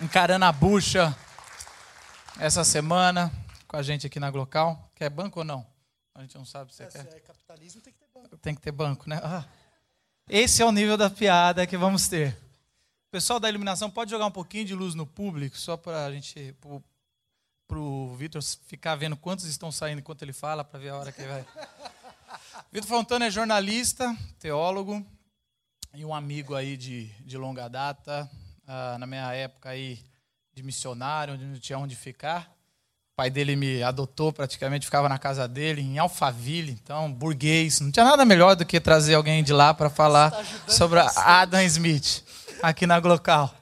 encarando a bucha essa semana com a gente aqui na Glocal. Quer banco ou não? A gente não sabe se é, quer. É capitalismo, tem que ter banco. Tem que ter banco, né? Ah. Esse é o nível da piada que vamos ter. O pessoal da iluminação pode jogar um pouquinho de luz no público, só para a gente, para o Vitor ficar vendo quantos estão saindo enquanto ele fala, para ver a hora que vai. Vitor Fontana é jornalista, teólogo e um amigo aí de, de longa data ah, na minha época aí de missionário, onde não tinha onde ficar. O pai dele me adotou praticamente, ficava na casa dele, em Alphaville, então, burguês. Não tinha nada melhor do que trazer alguém de lá para falar tá sobre Adam Smith, aqui na Glocal.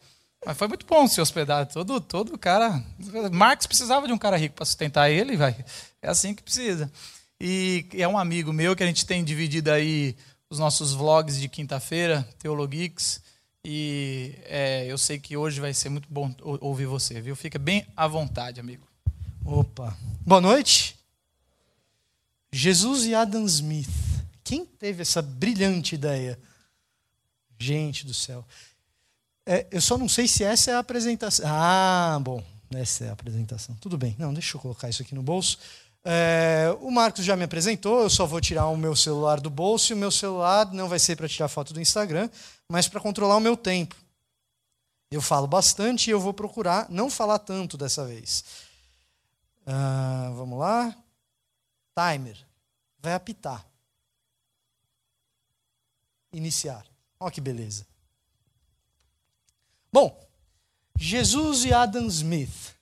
Mas foi muito bom se hospedar. Todo, todo cara. Marx precisava de um cara rico para sustentar ele, vai. É assim que precisa. E é um amigo meu que a gente tem dividido aí os nossos vlogs de quinta-feira, Teologix. E é, eu sei que hoje vai ser muito bom ouvir você, viu? Fica bem à vontade, amigo. Opa. Boa noite. Jesus e Adam Smith. Quem teve essa brilhante ideia? Gente do céu. É, eu só não sei se essa é a apresentação. Ah, bom. Essa é a apresentação. Tudo bem. Não, deixa eu colocar isso aqui no bolso. É, o Marcos já me apresentou, eu só vou tirar o meu celular do bolso e o meu celular não vai ser para tirar foto do Instagram, mas para controlar o meu tempo. Eu falo bastante e eu vou procurar não falar tanto dessa vez. Uh, vamos lá. Timer. Vai apitar. Iniciar. Olha que beleza. Bom, Jesus e Adam Smith.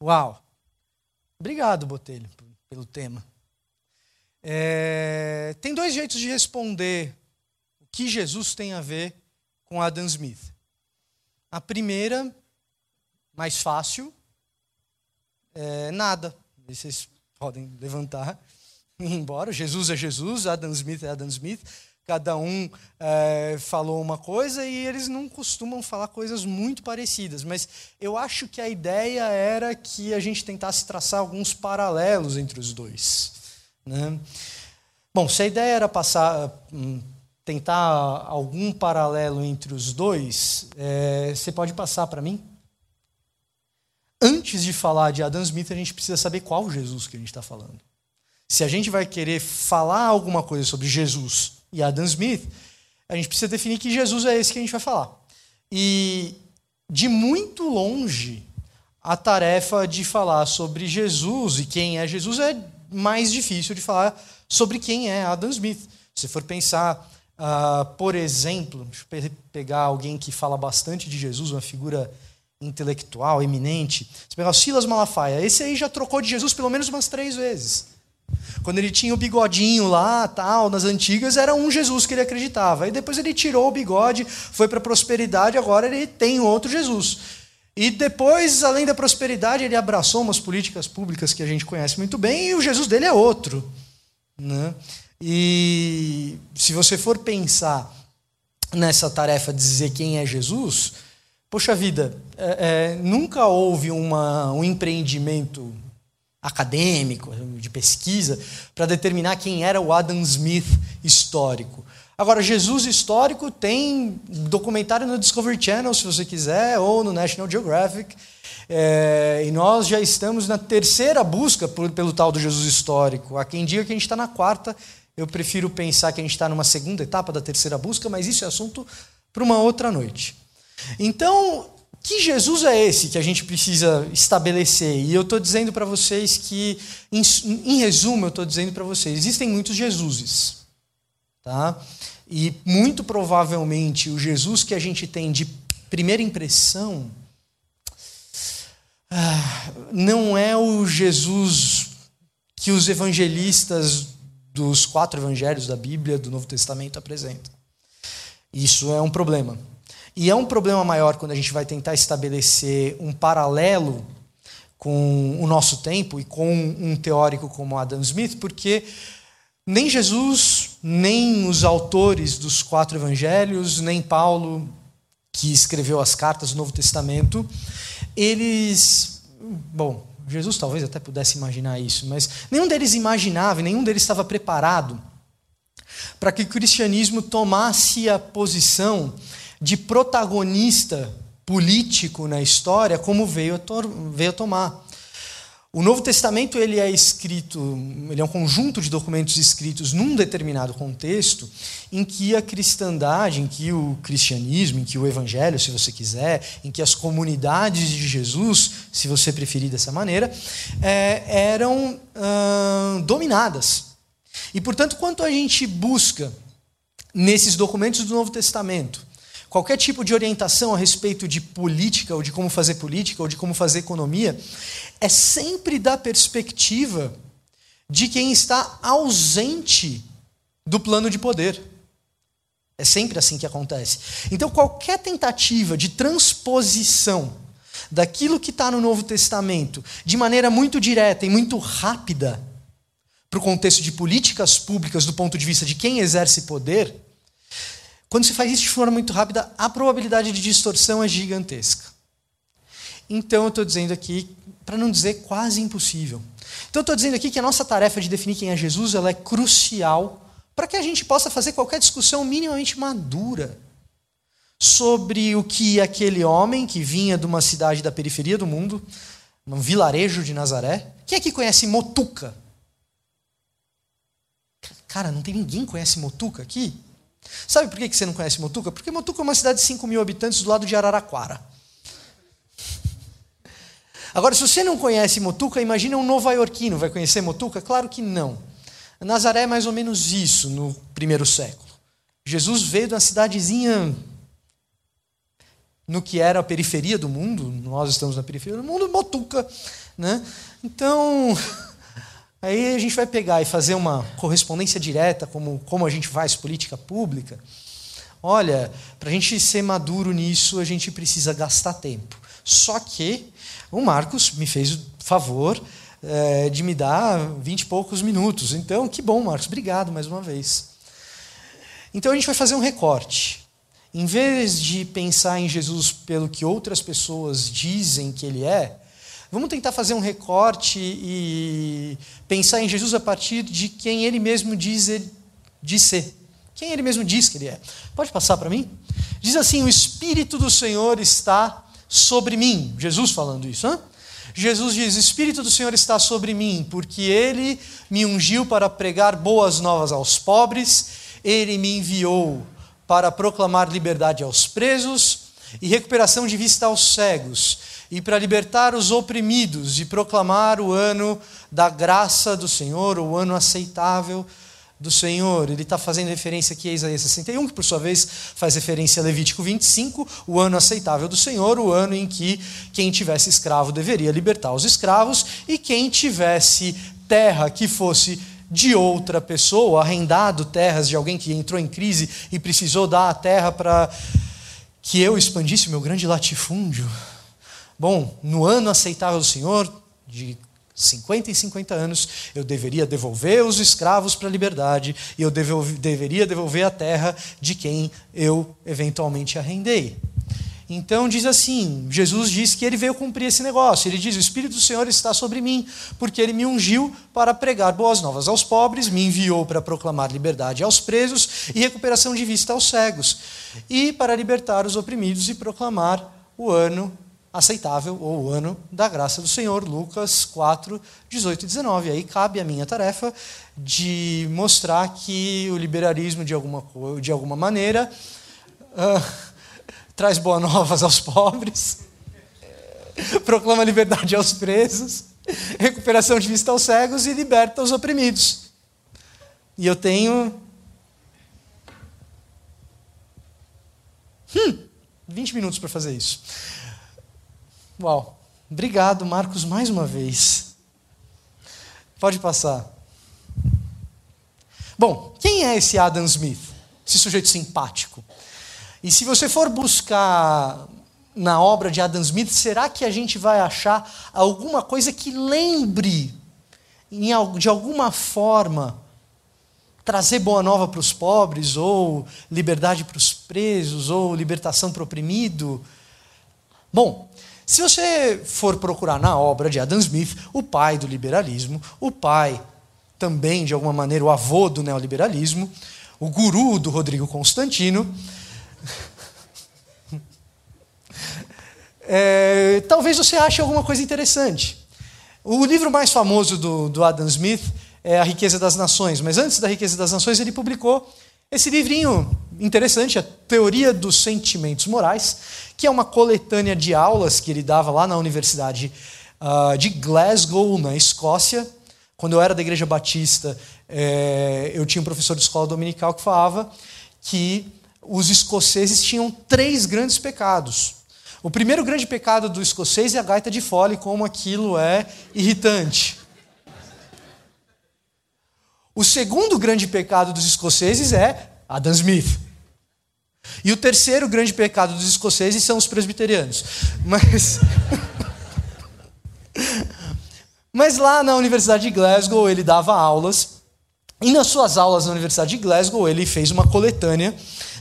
Uau! Obrigado, Botelho, pelo tema. É, tem dois jeitos de responder o que Jesus tem a ver com Adam Smith. A primeira, mais fácil, é nada. Vocês podem levantar e ir embora. Jesus é Jesus, Adam Smith é Adam Smith cada um é, falou uma coisa e eles não costumam falar coisas muito parecidas. Mas eu acho que a ideia era que a gente tentasse traçar alguns paralelos entre os dois. Né? Bom, se a ideia era passar, hum, tentar algum paralelo entre os dois, é, você pode passar para mim? Antes de falar de Adam Smith, a gente precisa saber qual Jesus que a gente está falando. Se a gente vai querer falar alguma coisa sobre Jesus e Adam Smith, a gente precisa definir que Jesus é esse que a gente vai falar. E de muito longe, a tarefa de falar sobre Jesus e quem é Jesus é mais difícil de falar sobre quem é Adam Smith. Se for pensar, uh, por exemplo, deixa eu pegar alguém que fala bastante de Jesus, uma figura intelectual, eminente. Se pegar o Silas Malafaia, esse aí já trocou de Jesus pelo menos umas três vezes. Quando ele tinha o bigodinho lá, tal, nas antigas, era um Jesus que ele acreditava. Aí depois ele tirou o bigode, foi para a prosperidade, agora ele tem outro Jesus. E depois, além da prosperidade, ele abraçou umas políticas públicas que a gente conhece muito bem, e o Jesus dele é outro. Né? E se você for pensar nessa tarefa de dizer quem é Jesus, poxa vida, é, é, nunca houve uma, um empreendimento acadêmico, de pesquisa, para determinar quem era o Adam Smith histórico. Agora, Jesus histórico tem documentário no Discovery Channel, se você quiser, ou no National Geographic. É, e nós já estamos na terceira busca por, pelo tal do Jesus histórico. Há quem diga que a gente está na quarta, eu prefiro pensar que a gente está numa segunda etapa da terceira busca, mas isso é assunto para uma outra noite. Então, que Jesus é esse que a gente precisa estabelecer? E eu estou dizendo para vocês que, em, em resumo, eu estou dizendo para vocês: existem muitos Jesuses. Tá? E muito provavelmente o Jesus que a gente tem de primeira impressão ah, não é o Jesus que os evangelistas dos quatro evangelhos da Bíblia, do Novo Testamento, apresentam. Isso é um problema. E é um problema maior quando a gente vai tentar estabelecer um paralelo com o nosso tempo e com um teórico como Adam Smith, porque nem Jesus, nem os autores dos quatro evangelhos, nem Paulo, que escreveu as cartas do Novo Testamento, eles. Bom, Jesus talvez até pudesse imaginar isso, mas nenhum deles imaginava, nenhum deles estava preparado para que o cristianismo tomasse a posição de protagonista político na história como veio a, veio a tomar. O Novo Testamento ele é escrito, ele é um conjunto de documentos escritos num determinado contexto em que a cristandade, em que o cristianismo, em que o evangelho, se você quiser, em que as comunidades de Jesus, se você preferir dessa maneira, é, eram dominadas. E portanto, quanto a gente busca nesses documentos do Novo Testamento qualquer tipo de orientação a respeito de política, ou de como fazer política, ou de como fazer economia, é sempre da perspectiva de quem está ausente do plano de poder. É sempre assim que acontece. Então, qualquer tentativa de transposição daquilo que está no Novo Testamento de maneira muito direta e muito rápida para o contexto de políticas públicas do ponto de vista de quem exerce poder, quando se faz isso de forma muito rápida, a probabilidade de distorção é gigantesca. Então eu estou dizendo aqui, para não dizer quase impossível. Então eu estou dizendo aqui que a nossa tarefa de definir quem é Jesus ela é crucial para que a gente possa fazer qualquer discussão minimamente madura sobre o que aquele homem que vinha de uma cidade da periferia do mundo, um vilarejo de Nazaré, quem é que conhece Motuca? Cara, não tem ninguém que conhece Motuca aqui? Sabe por que você não conhece Motuca? Porque Motuca é uma cidade de 5 mil habitantes do lado de Araraquara. Agora, se você não conhece Motuca, imagina um nova-iorquino. Vai conhecer Motuca? Claro que não. Nazaré é mais ou menos isso no primeiro século. Jesus veio de uma cidadezinha no que era a periferia do mundo, nós estamos na periferia do mundo, Motuca. Né? Então, Aí a gente vai pegar e fazer uma correspondência direta, como, como a gente faz política pública. Olha, para a gente ser maduro nisso, a gente precisa gastar tempo. Só que o Marcos me fez o favor é, de me dar vinte e poucos minutos. Então, que bom, Marcos, obrigado mais uma vez. Então a gente vai fazer um recorte. Em vez de pensar em Jesus pelo que outras pessoas dizem que ele é, Vamos tentar fazer um recorte e pensar em Jesus a partir de quem ele mesmo diz de ser. Quem ele mesmo diz que ele é. Pode passar para mim? Diz assim: O Espírito do Senhor está sobre mim. Jesus falando isso, hein? Jesus diz: O Espírito do Senhor está sobre mim, porque ele me ungiu para pregar boas novas aos pobres, ele me enviou para proclamar liberdade aos presos e recuperação de vista aos cegos e para libertar os oprimidos e proclamar o ano da graça do Senhor, o ano aceitável do Senhor. Ele está fazendo referência aqui a Isaías 61, que por sua vez faz referência a Levítico 25, o ano aceitável do Senhor, o ano em que quem tivesse escravo deveria libertar os escravos e quem tivesse terra que fosse de outra pessoa, arrendado terras de alguém que entrou em crise e precisou dar a terra para que eu expandisse o meu grande latifúndio Bom, no ano aceitável do Senhor, de 50 em 50 anos, eu deveria devolver os escravos para a liberdade e eu deveria devolver a terra de quem eu eventualmente arrendei. Então diz assim: Jesus diz que ele veio cumprir esse negócio. Ele diz: O Espírito do Senhor está sobre mim, porque ele me ungiu para pregar boas novas aos pobres, me enviou para proclamar liberdade aos presos e recuperação de vista aos cegos, e para libertar os oprimidos e proclamar o ano aceitável ou o ano da graça do Senhor, Lucas 4, 18 e 19. Aí cabe a minha tarefa de mostrar que o liberalismo, de alguma, de alguma maneira, uh, traz boas novas aos pobres, proclama liberdade aos presos, recuperação de vista aos cegos e liberta os oprimidos. E eu tenho. Hum, 20 minutos para fazer isso. Uau. Obrigado, Marcos, mais uma vez. Pode passar. Bom, quem é esse Adam Smith? Esse sujeito simpático. E se você for buscar na obra de Adam Smith, será que a gente vai achar alguma coisa que lembre, de alguma forma, trazer boa nova para os pobres, ou liberdade para os presos, ou libertação para o oprimido? Bom, se você for procurar na obra de Adam Smith, o pai do liberalismo, o pai também, de alguma maneira, o avô do neoliberalismo, o guru do Rodrigo Constantino, é, talvez você ache alguma coisa interessante. O livro mais famoso do, do Adam Smith é A Riqueza das Nações, mas antes da Riqueza das Nações ele publicou esse livrinho interessante, A Teoria dos Sentimentos Morais, que é uma coletânea de aulas que ele dava lá na Universidade uh, de Glasgow, na Escócia. Quando eu era da Igreja Batista, é, eu tinha um professor de escola dominical que falava que os escoceses tinham três grandes pecados. O primeiro grande pecado do escocês é a gaita de fole, como aquilo é irritante. O segundo grande pecado dos escoceses é Adam Smith. E o terceiro grande pecado dos escoceses são os presbiterianos. Mas. Mas lá na Universidade de Glasgow ele dava aulas. E nas suas aulas na Universidade de Glasgow ele fez uma coletânea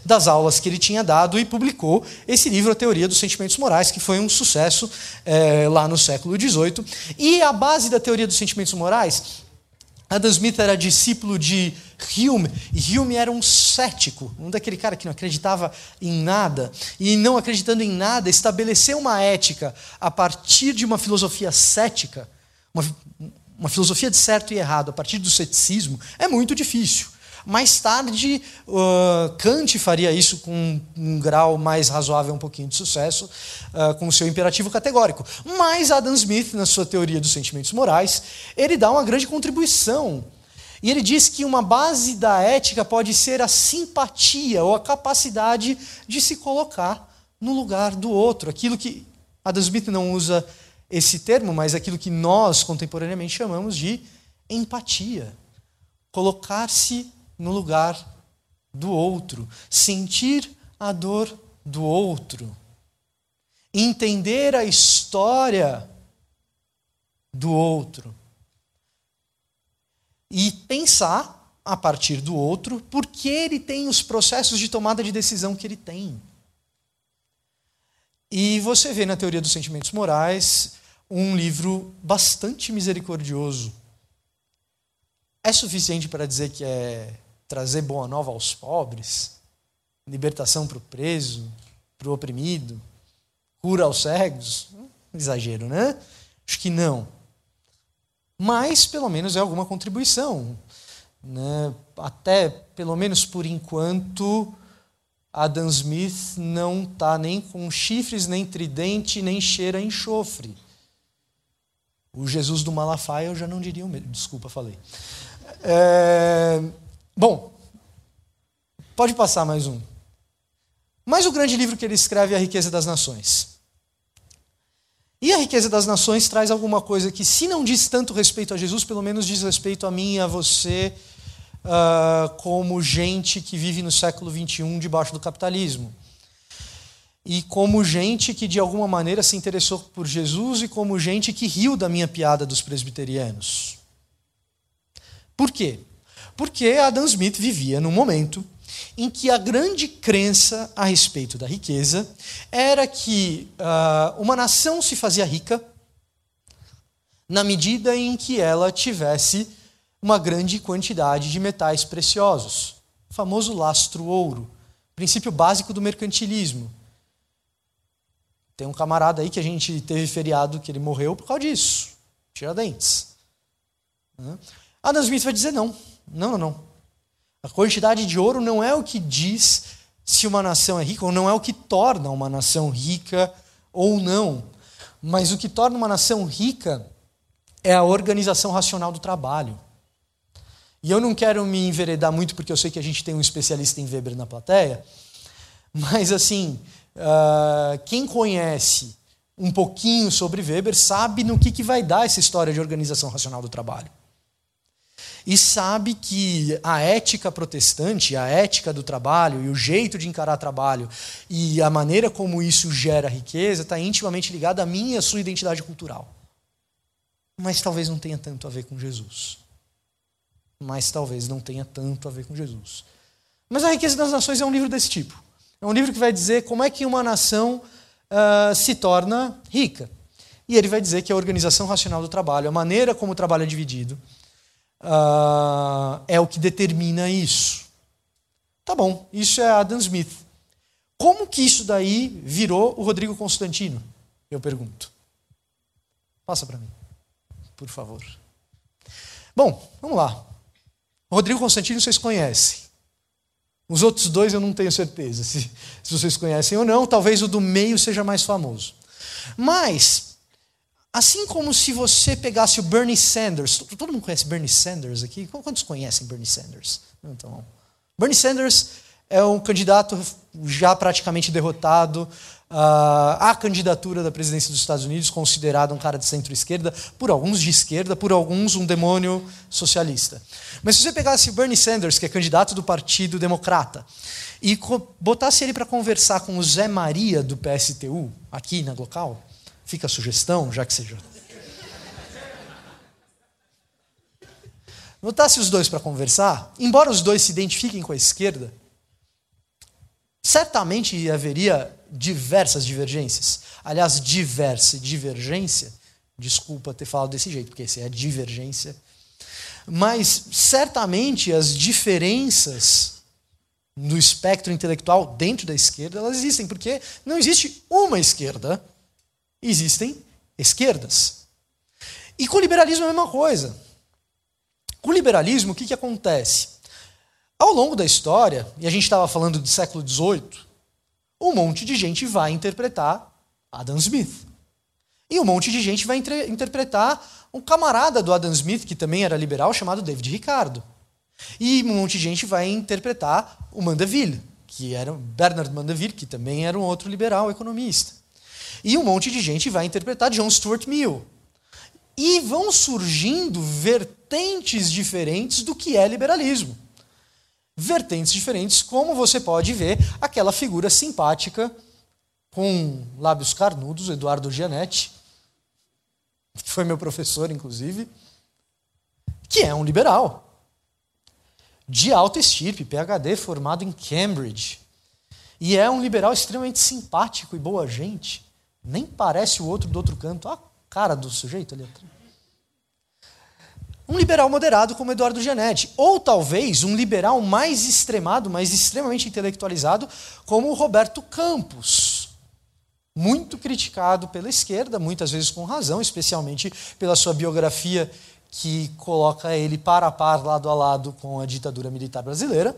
das aulas que ele tinha dado e publicou esse livro, A Teoria dos Sentimentos Morais, que foi um sucesso é, lá no século XVIII. E a base da teoria dos sentimentos morais, Adam Smith era discípulo de Hume, e Hume era um cético, um daquele cara que não acreditava em nada, e não acreditando em nada, estabeleceu uma ética a partir de uma filosofia cética, uma, uma filosofia de certo e errado, a partir do ceticismo, é muito difícil. Mais tarde, uh, Kant faria isso com um grau mais razoável, um pouquinho de sucesso, uh, com o seu imperativo categórico. Mas Adam Smith, na sua teoria dos sentimentos morais, ele dá uma grande contribuição. E ele diz que uma base da ética pode ser a simpatia ou a capacidade de se colocar no lugar do outro. Aquilo que Adam Smith não usa esse termo, mas aquilo que nós contemporaneamente chamamos de empatia. Colocar-se no lugar do outro, sentir a dor do outro, entender a história do outro e pensar a partir do outro porque ele tem os processos de tomada de decisão que ele tem. E você vê na teoria dos sentimentos morais um livro bastante misericordioso. É suficiente para dizer que é trazer boa nova aos pobres, libertação para o preso, para o oprimido, cura aos cegos. Exagero, né? Acho que não. Mas, pelo menos, é alguma contribuição. Né? Até, pelo menos por enquanto, Adam Smith não está nem com chifres, nem tridente, nem cheira enxofre. O Jesus do Malafaia eu já não diria o mesmo. Desculpa, falei. É... Bom, pode passar mais um. Mas o grande livro que ele escreve é A Riqueza das Nações. E a riqueza das nações traz alguma coisa que, se não diz tanto respeito a Jesus, pelo menos diz respeito a mim e a você, uh, como gente que vive no século XXI debaixo do capitalismo. E como gente que, de alguma maneira, se interessou por Jesus e como gente que riu da minha piada dos presbiterianos. Por quê? Porque Adam Smith vivia num momento em que a grande crença a respeito da riqueza era que uh, uma nação se fazia rica na medida em que ela tivesse uma grande quantidade de metais preciosos, o famoso lastro ouro, princípio básico do mercantilismo. Tem um camarada aí que a gente teve feriado que ele morreu por causa disso, Tiradentes. Adam Smith vai dizer não, não, não, não. A quantidade de ouro não é o que diz se uma nação é rica, ou não é o que torna uma nação rica ou não. Mas o que torna uma nação rica é a organização racional do trabalho. E eu não quero me enveredar muito, porque eu sei que a gente tem um especialista em Weber na plateia, mas assim, uh, quem conhece um pouquinho sobre Weber sabe no que, que vai dar essa história de organização racional do trabalho. E sabe que a ética protestante, a ética do trabalho e o jeito de encarar trabalho e a maneira como isso gera riqueza está intimamente ligada à minha e à sua identidade cultural. Mas talvez não tenha tanto a ver com Jesus. Mas talvez não tenha tanto a ver com Jesus. Mas A Riqueza das Nações é um livro desse tipo. É um livro que vai dizer como é que uma nação uh, se torna rica. E ele vai dizer que a organização racional do trabalho, a maneira como o trabalho é dividido, uh, é o que determina isso. Tá bom, isso é Adam Smith. Como que isso daí virou o Rodrigo Constantino? Eu pergunto. Passa para mim, por favor. Bom, vamos lá. O Rodrigo Constantino vocês conhecem. Os outros dois eu não tenho certeza se, se vocês conhecem ou não. Talvez o do meio seja mais famoso. Mas Assim como se você pegasse o Bernie Sanders. Todo mundo conhece Bernie Sanders aqui? Quantos conhecem Bernie Sanders? Então, Bernie Sanders é um candidato já praticamente derrotado uh, à candidatura da presidência dos Estados Unidos, considerado um cara de centro-esquerda, por alguns de esquerda, por alguns um demônio socialista. Mas se você pegasse o Bernie Sanders, que é candidato do Partido Democrata, e botasse ele para conversar com o Zé Maria do PSTU, aqui na local, Fica a sugestão, já que seja. Botasse os dois para conversar, embora os dois se identifiquem com a esquerda, certamente haveria diversas divergências. Aliás, diversa divergência, desculpa ter falado desse jeito, porque esse é divergência. Mas certamente as diferenças no espectro intelectual dentro da esquerda, elas existem, porque não existe uma esquerda existem esquerdas. E com o liberalismo é a mesma coisa. Com o liberalismo, o que, que acontece? Ao longo da história, e a gente estava falando do século XVIII, um monte de gente vai interpretar Adam Smith. E um monte de gente vai interpretar um camarada do Adam Smith, que também era liberal, chamado David Ricardo. E um monte de gente vai interpretar o Mandeville, que era Bernard Mandeville, que também era um outro liberal economista. E um monte de gente vai interpretar John Stuart Mill. E vão surgindo vertentes diferentes do que é liberalismo. Vertentes diferentes, como você pode ver aquela figura simpática com lábios carnudos, Eduardo Gianetti, que foi meu professor, inclusive, que é um liberal. De alta estirpe, PhD, formado em Cambridge. E é um liberal extremamente simpático e boa gente. Nem parece o outro do outro canto. Olha a cara do sujeito ali atrás. Um liberal moderado como Eduardo Gianetti. Ou talvez um liberal mais extremado, mais extremamente intelectualizado, como Roberto Campos. Muito criticado pela esquerda, muitas vezes com razão, especialmente pela sua biografia que coloca ele para a par, lado a lado com a ditadura militar brasileira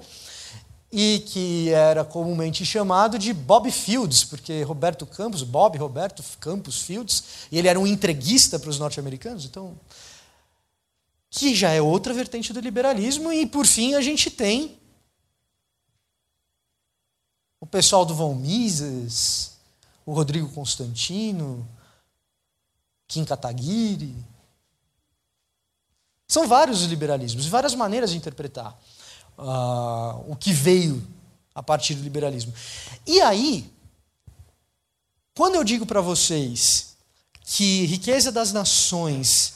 e que era comumente chamado de Bob Fields, porque Roberto Campos, Bob Roberto Campos Fields, e ele era um entreguista para os norte-americanos, então que já é outra vertente do liberalismo e por fim a gente tem o pessoal do Von Mises, o Rodrigo Constantino, Kim Kataguiri. São vários os liberalismos, várias maneiras de interpretar uh, o que veio a partir do liberalismo. E aí, quando eu digo para vocês que Riqueza das Nações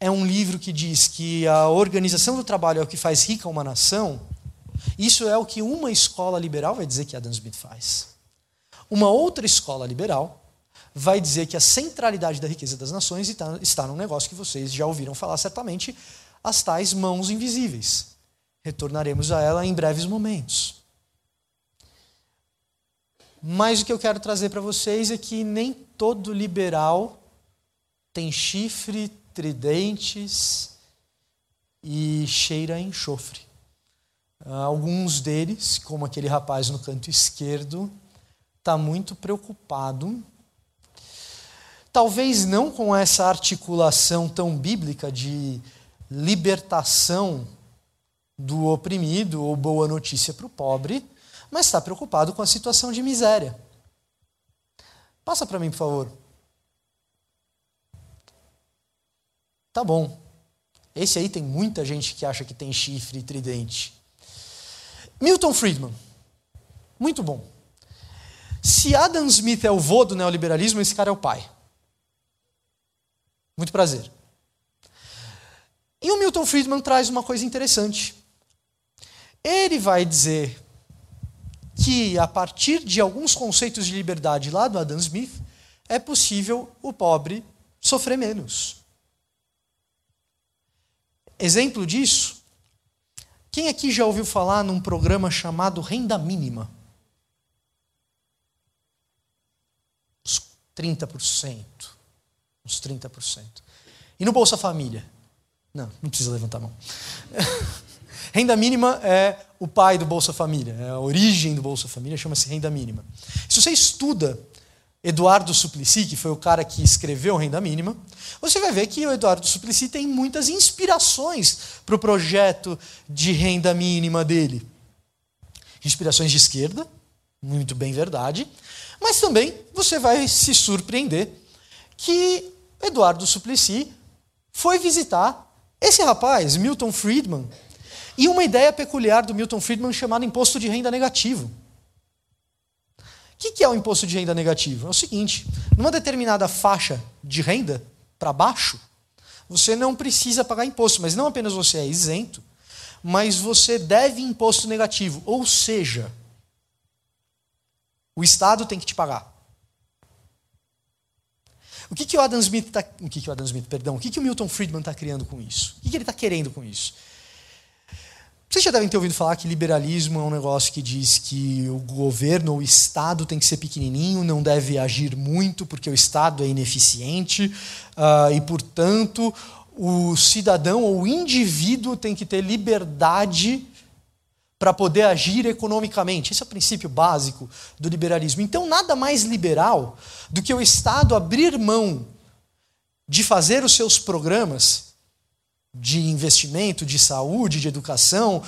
é um livro que diz que a organização do trabalho é o que faz rica uma nação, isso é o que uma escola liberal vai dizer que Adam Smith faz. Uma outra escola liberal vai dizer que a centralidade da riqueza das nações está, num negócio que vocês já ouviram falar certamente, as tais mãos invisíveis. Retornaremos a ela em breves momentos. Mas o que eu quero trazer para vocês é que nem todo liberal tem chifre, tridentes e cheira a enxofre. Alguns deles, como aquele rapaz no canto esquerdo, está muito preocupado. Talvez não com essa articulação tão bíblica de libertação do oprimido ou boa notícia para o pobre, mas está preocupado com a situação de miséria. Passa para mim, por favor. Tá bom. Esse aí tem muita gente que acha que tem chifre e tridente. Milton Friedman. Muito bom. Se Adam Smith é o vô do neoliberalismo, esse cara é o pai. Muito prazer. E o Milton Friedman traz uma coisa interessante. Ele vai dizer que, a partir de alguns conceitos de liberdade lá do Adam Smith, é possível o pobre sofrer menos. Exemplo disso, quem aqui já ouviu falar num programa chamado Renda Mínima? Uns 30%. Uns 30%. E no Bolsa Família? Não, não precisa levantar a mão. renda mínima é o pai do Bolsa Família, é a origem do Bolsa Família, chama-se renda mínima. Se você estuda Eduardo Suplicy, que foi o cara que escreveu Renda Mínima, você vai ver que o Eduardo Suplicy tem muitas inspirações para o projeto de renda mínima dele. Inspirações de esquerda, muito bem verdade, mas também você vai se surpreender que Eduardo Suplicy foi visitar esse rapaz, Milton Friedman, e uma ideia peculiar do Milton Friedman chamada imposto de renda negativo. O que é o imposto de renda negativo? É o seguinte: numa determinada faixa de renda para baixo, você não precisa pagar imposto, mas não apenas você é isento, mas você deve imposto negativo, ou seja, o Estado tem que te pagar. O que, que o Adam Smith está. O que, que o Adam Smith, perdão, o que, que o Milton Friedman está criando com isso? O que, que ele está querendo com isso? Vocês já devem ter ouvido falar que liberalismo é um negócio que diz que o governo ou o Estado tem que ser pequenininho, não deve agir muito, porque o Estado é ineficiente, uh, e, portanto, o cidadão ou o indivíduo tem que ter liberdade para poder agir economicamente. Esse é o princípio básico do liberalismo. Então, nada mais liberal do que o Estado abrir mão de fazer os seus programas de investimento, de saúde, de educação,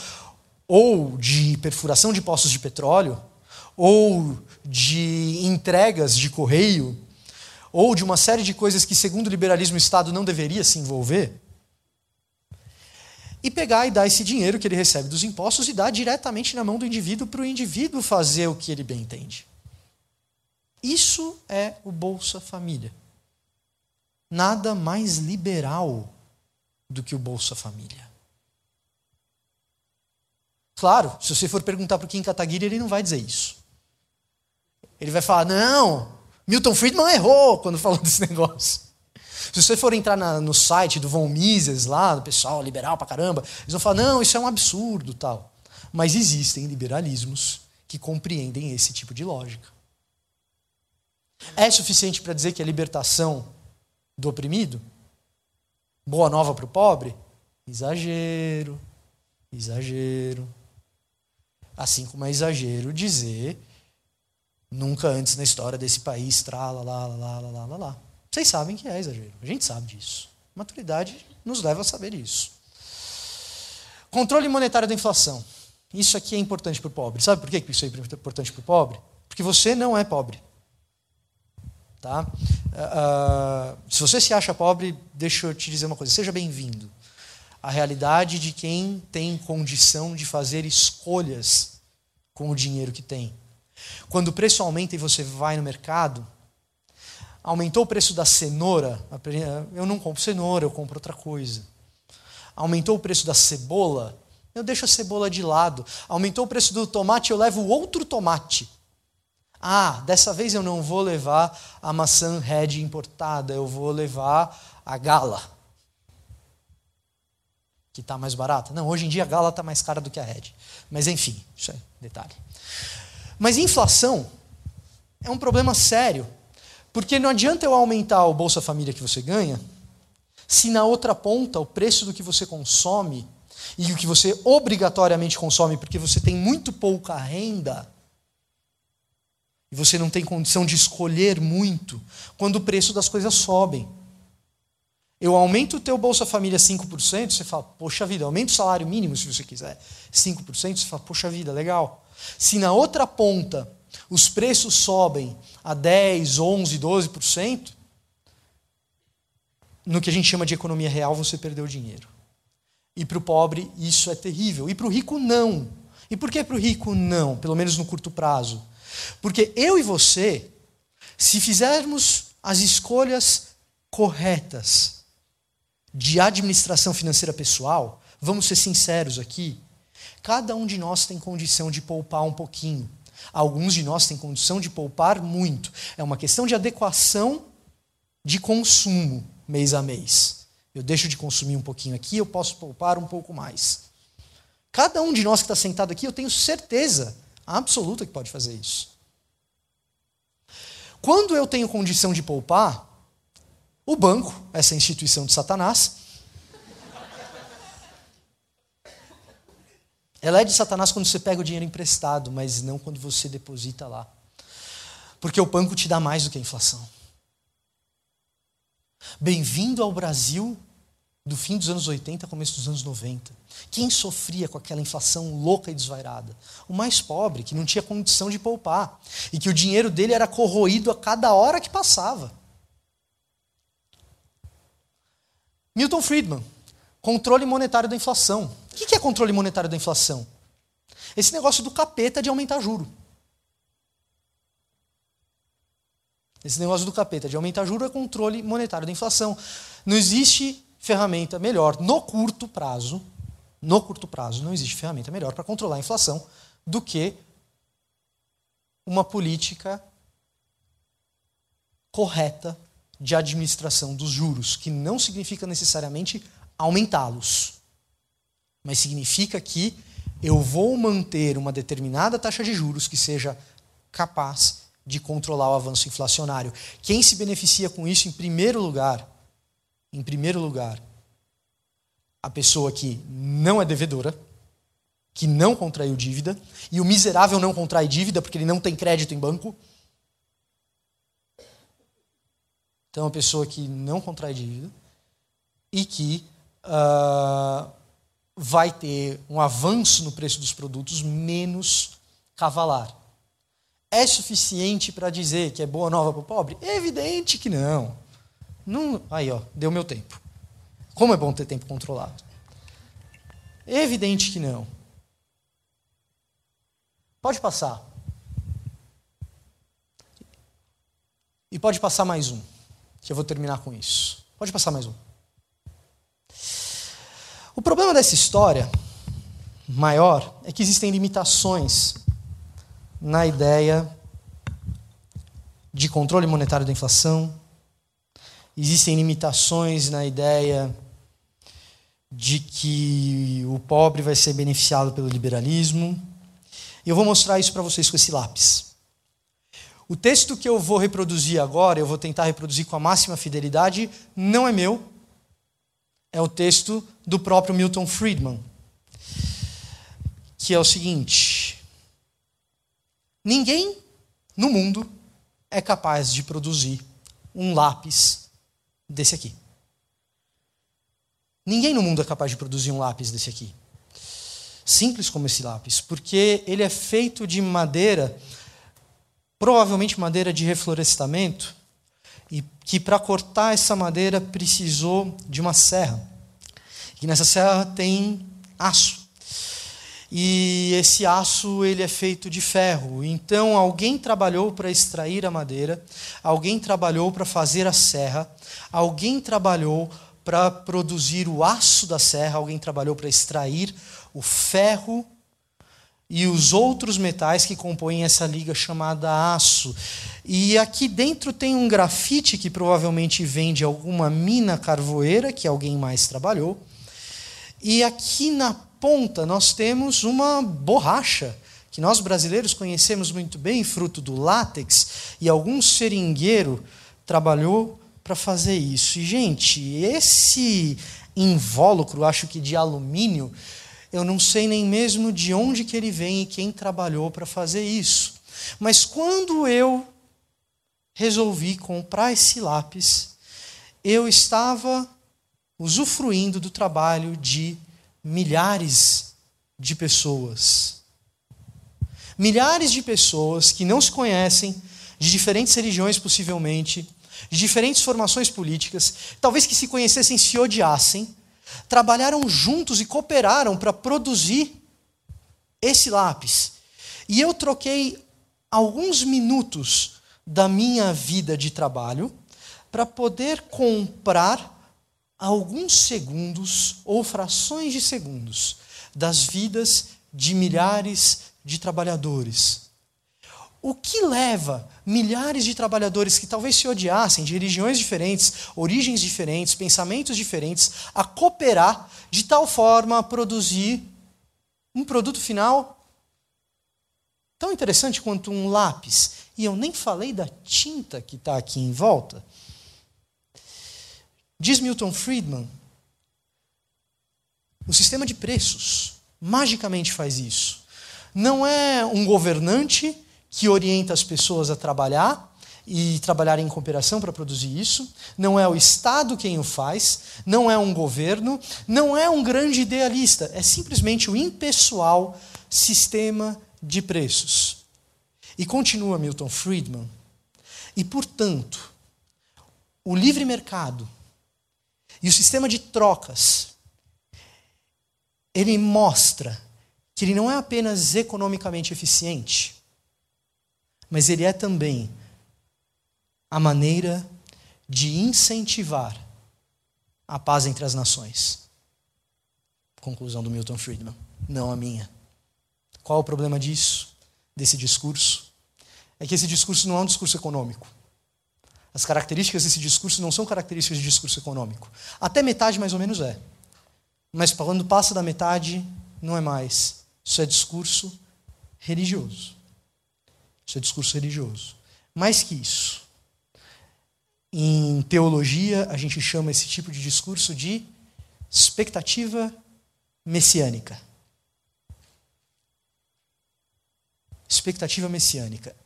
ou de perfuração de poços de petróleo, ou de entregas de correio, ou de uma série de coisas que, segundo o liberalismo, o Estado não deveria se envolver, e pegar e dar esse dinheiro que ele recebe dos impostos e dar diretamente na mão do indivíduo para o indivíduo fazer o que ele bem entende. Isso é o Bolsa Família. Nada mais liberal do que o Bolsa Família. Claro, se você for perguntar para o Kim Kataguiri, ele não vai dizer isso. Ele vai falar: não, Milton Friedman errou quando falou desse negócio. Se você for entrar na, no site do Von Mises, lá, do pessoal liberal pra caramba, eles vão falar: não, isso é um absurdo tal. Mas existem liberalismos que compreendem esse tipo de lógica. É suficiente para dizer que a libertação do oprimido boa nova para o pobre? Exagero, exagero. Assim como é exagero dizer nunca antes na história desse país, trala, lá, lá, lá, lá, lá, lá. Vocês sabem que é exagero, a gente sabe disso. Maturidade nos leva a saber isso. Controle monetário da inflação. Isso aqui é importante para o pobre. Sabe por que isso é importante para o pobre? Porque você não é pobre. Tá? Uh, se você se acha pobre, deixa eu te dizer uma coisa: seja bem-vindo. A realidade de quem tem condição de fazer escolhas com o dinheiro que tem. Quando o preço aumenta e você vai no mercado, aumentou o preço da cenoura, eu não compro cenoura, eu compro outra coisa. Aumentou o preço da cebola, eu deixo a cebola de lado. Aumentou o preço do tomate, eu levo outro tomate. Ah, dessa vez eu não vou levar a maçã red importada, eu vou levar a gala, que está mais barata. Não, hoje em dia a gala está mais cara do que a red. Mas enfim, isso é detalhe. Mas inflação é um problema sério, porque não adianta eu aumentar o Bolsa Família que você ganha, se na outra ponta o preço do que você consome e o que você obrigatoriamente consome, porque você tem muito pouca renda, e você não tem condição de escolher muito quando o preço das coisas sobem. Eu aumento o teu Bolsa Família 5%, você fala, poxa vida, aumenta o salário mínimo se você quiser. 5%, você fala, poxa vida, legal. Se na outra ponta os preços sobem a 10, 11, 12%, no que a gente chama de economia real, você perdeu dinheiro. E para o pobre isso é terrível. E para o rico, não. E por que para o rico, não? Pelo menos no curto prazo. Porque eu e você, se fizermos as escolhas corretas de administração financeira pessoal, vamos ser sinceros aqui, cada um de nós tem condição de poupar um pouquinho. Alguns de nós têm condição de poupar muito. É uma questão de adequação de consumo mês a mês. Eu deixo de consumir um pouquinho aqui, eu posso poupar um pouco mais. Cada um de nós que está sentado aqui, eu tenho certeza absoluta que pode fazer isso. Quando eu tenho condição de poupar, o banco, essa instituição de Satanás, ela é de Satanás quando você pega o dinheiro emprestado, mas não quando você deposita lá. Porque o banco te dá mais do que a inflação. Bem-vindo ao Brasil do fim dos anos 80, começo dos anos 90. Quem sofria com aquela inflação louca e desvairada? O mais pobre, que não tinha condição de poupar e que o dinheiro dele era corroído a cada hora que passava. Milton Friedman, controle monetário da inflação. O que é controle monetário da inflação? Esse negócio do capeta de aumentar juro. Esse negócio do capeta de aumentar juro é controle monetário da inflação. Não existe ferramenta melhor no curto prazo no curto prazo, não existe ferramenta melhor para controlar a inflação do que uma política correta de administração dos juros, que não significa necessariamente aumentá-los, mas significa que eu vou manter uma determinada taxa de juros que seja capaz de controlar o avanço inflacionário. Quem se beneficia com isso em primeiro lugar, em primeiro lugar, a pessoa que não é devedora, que não contraiu dívida, e o miserável não contrai dívida porque ele não tem crédito em banco. Então, a pessoa que não contrai dívida e que uh, vai ter um avanço no preço dos produtos menos cavalar. É suficiente para dizer que é boa nova para o pobre? Evidente que não. Não. Aí, ó, deu meu tempo. Como é bom ter tempo controlado? Evidente que não. Pode passar. E pode passar mais um, que eu vou terminar com isso. Pode passar mais um. O problema dessa história maior é que existem limitações na ideia de controle monetário da inflação, existem limitações na ideia de que o pobre vai ser beneficiado pelo liberalismo. E eu vou mostrar isso para vocês com esse lápis. O texto que eu vou reproduzir agora, eu vou tentar reproduzir com a máxima fidelidade, não é meu, é o texto do próprio Milton Friedman, que é o seguinte: Ninguém no mundo é capaz de produzir um lápis desse aqui. Ninguém no mundo é capaz de produzir um lápis desse aqui. Simples como esse lápis, porque ele é feito de madeira, provavelmente madeira de reflorestamento, e que para cortar essa madeira precisou de uma serra. E nessa serra tem aço. E esse aço ele é feito de ferro. Então alguém trabalhou para extrair a madeira, alguém trabalhou para fazer a serra, alguém trabalhou para produzir o aço da serra, alguém trabalhou para extrair o ferro e os outros metais que compõem essa liga chamada aço. E aqui dentro tem um grafite que provavelmente vem de alguma mina carvoeira que alguém mais trabalhou. E aqui na ponta nós temos uma borracha que nós brasileiros conhecemos muito bem, fruto do látex, e algum seringueiro trabalhou para fazer isso. E, gente, esse invólucro, acho que de alumínio, eu não sei nem mesmo de onde que ele vem e quem trabalhou para fazer isso. Mas quando eu resolvi comprar esse lápis, eu estava usufruindo do trabalho de milhares de pessoas. Milhares de pessoas que não se conhecem, de diferentes religiões possivelmente, de diferentes formações políticas, talvez que se conhecessem se odiassem, trabalharam juntos e cooperaram para produzir esse lápis. E eu troquei alguns minutos da minha vida de trabalho para poder comprar alguns segundos ou frações de segundos das vidas de milhares de trabalhadores. O que leva milhares de trabalhadores que talvez se odiassem, de religiões diferentes, origens diferentes, pensamentos diferentes, a cooperar de tal forma a produzir um produto final tão interessante quanto um lápis? E eu nem falei da tinta que está aqui em volta. Diz Milton Friedman, o sistema de preços magicamente faz isso. Não é um governante que orienta as pessoas a trabalhar e trabalhar em cooperação para produzir isso. Não é o Estado quem o faz, não é um governo, não é um grande idealista, é simplesmente o impessoal sistema de preços. E continua Milton Friedman. E, portanto, o livre mercado e o sistema de trocas, ele mostra que ele não é apenas economicamente eficiente, mas ele é também a maneira de incentivar a paz entre as nações. Conclusão do Milton Friedman, não a minha. Qual o problema disso, desse discurso? É que esse discurso não é um discurso econômico. As características desse discurso não são características de discurso econômico. Até metade, mais ou menos, é. Mas quando passa da metade, não é mais. Isso é discurso religioso. Isso é discurso religioso. Mais que isso. Em teologia, a gente chama esse tipo de discurso de expectativa messiânica. Expectativa messiânica.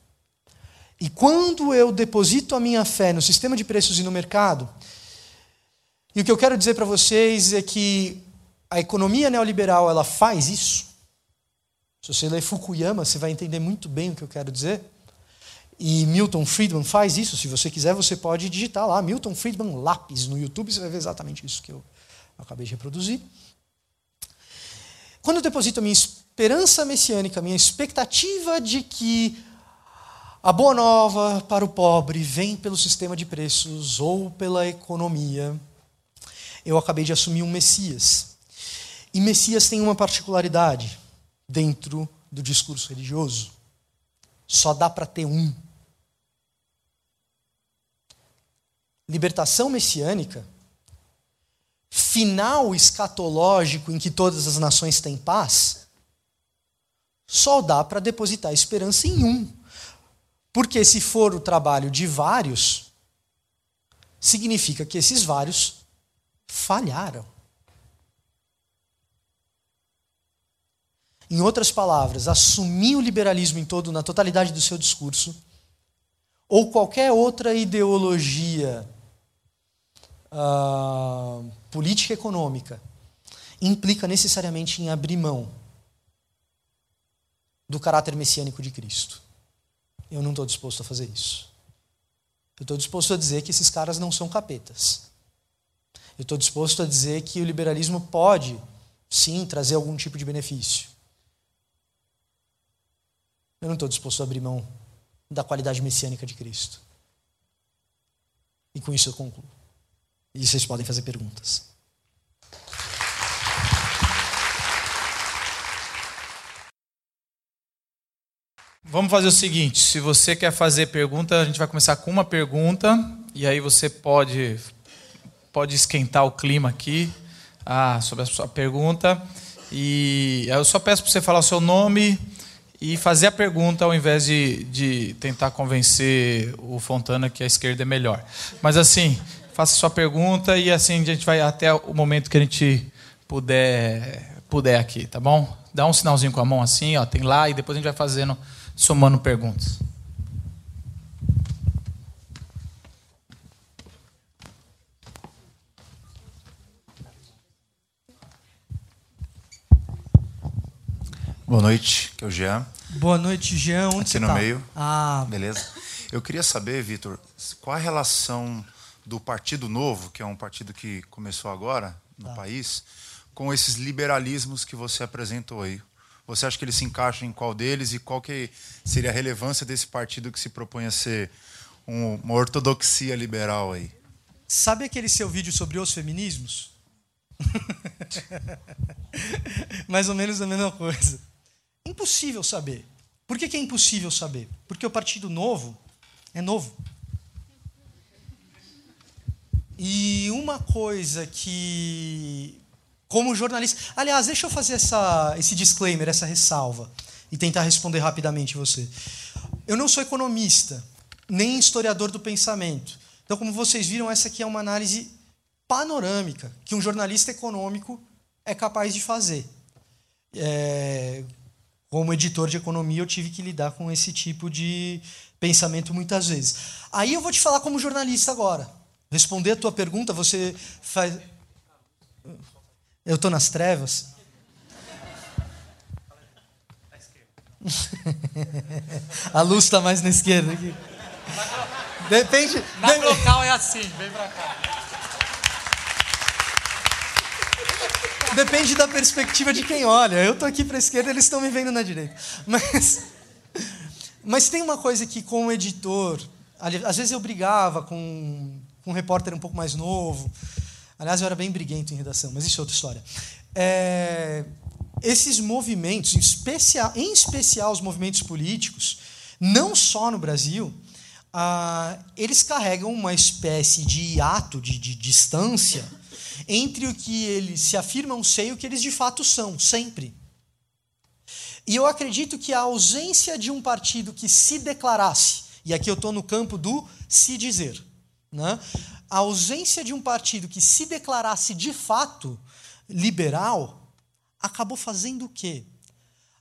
E quando eu deposito a minha fé no sistema de preços e no mercado, e o que eu quero dizer para vocês é que a economia neoliberal ela faz isso. Se você ler Fukuyama, você vai entender muito bem o que eu quero dizer. E Milton Friedman faz isso. Se você quiser, você pode digitar lá Milton Friedman lápis no YouTube, você vai ver exatamente isso que eu acabei de reproduzir. Quando eu deposito a minha esperança messiânica, a minha expectativa de que a boa nova para o pobre vem pelo sistema de preços ou pela economia. Eu acabei de assumir um Messias. E Messias tem uma particularidade dentro do discurso religioso. Só dá para ter um. Libertação messiânica, final escatológico em que todas as nações têm paz, só dá para depositar esperança em um porque se for o trabalho de vários, significa que esses vários falharam. Em outras palavras, assumir o liberalismo em todo, na totalidade do seu discurso, ou qualquer outra ideologia uh, política econômica, implica necessariamente em abrir mão do caráter messiânico de Cristo. Eu não estou disposto a fazer isso. Eu estou disposto a dizer que esses caras não são capetas. Eu estou disposto a dizer que o liberalismo pode, sim, trazer algum tipo de benefício. Eu não estou disposto a abrir mão da qualidade messiânica de Cristo. E com isso eu concluo. E vocês podem fazer perguntas. Vamos fazer o seguinte: se você quer fazer pergunta, a gente vai começar com uma pergunta, e aí você pode, pode esquentar o clima aqui ah, sobre a sua pergunta. E eu só peço para você falar o seu nome e fazer a pergunta ao invés de, de tentar convencer o Fontana que a esquerda é melhor. Mas assim, faça a sua pergunta e assim a gente vai até o momento que a gente puder, puder aqui, tá bom? Dá um sinalzinho com a mão assim, ó, tem lá, e depois a gente vai fazendo somando perguntas. Boa noite, que é o Jean. Boa noite, Jean. Onde Aqui você no tá? meio. Ah, beleza. Eu queria saber, Vitor, qual a relação do Partido Novo, que é um partido que começou agora, no tá. país com esses liberalismos que você apresentou aí. Você acha que ele se encaixa em qual deles e qual que seria a relevância desse partido que se propõe a ser um, uma ortodoxia liberal aí? Sabe aquele seu vídeo sobre os feminismos? Mais ou menos a mesma coisa. Impossível saber. Por que, que é impossível saber? Porque o Partido Novo é novo. E uma coisa que, como jornalista. Aliás, deixa eu fazer essa, esse disclaimer, essa ressalva, e tentar responder rapidamente você. Eu não sou economista, nem historiador do pensamento. Então, como vocês viram, essa aqui é uma análise panorâmica que um jornalista econômico é capaz de fazer. É, como editor de economia, eu tive que lidar com esse tipo de pensamento muitas vezes. Aí eu vou te falar como jornalista agora. Responder a tua pergunta, você faz. Eu estou nas trevas? a luz está mais na esquerda aqui. Depende. Na local é assim, vem pra cá. Depende da perspectiva de quem olha. Eu tô aqui para a esquerda, eles estão me vendo na direita. Mas, mas tem uma coisa que, como editor, às vezes eu brigava com, com um repórter um pouco mais novo. Aliás, eu era bem briguento em redação, mas isso é outra história. É, esses movimentos, em especial, em especial os movimentos políticos, não só no Brasil, ah, eles carregam uma espécie de ato de, de distância entre o que eles se afirmam ser e o que eles de fato são, sempre. E eu acredito que a ausência de um partido que se declarasse, e aqui eu estou no campo do se dizer, né? a ausência de um partido que se declarasse de fato liberal, acabou fazendo o quê?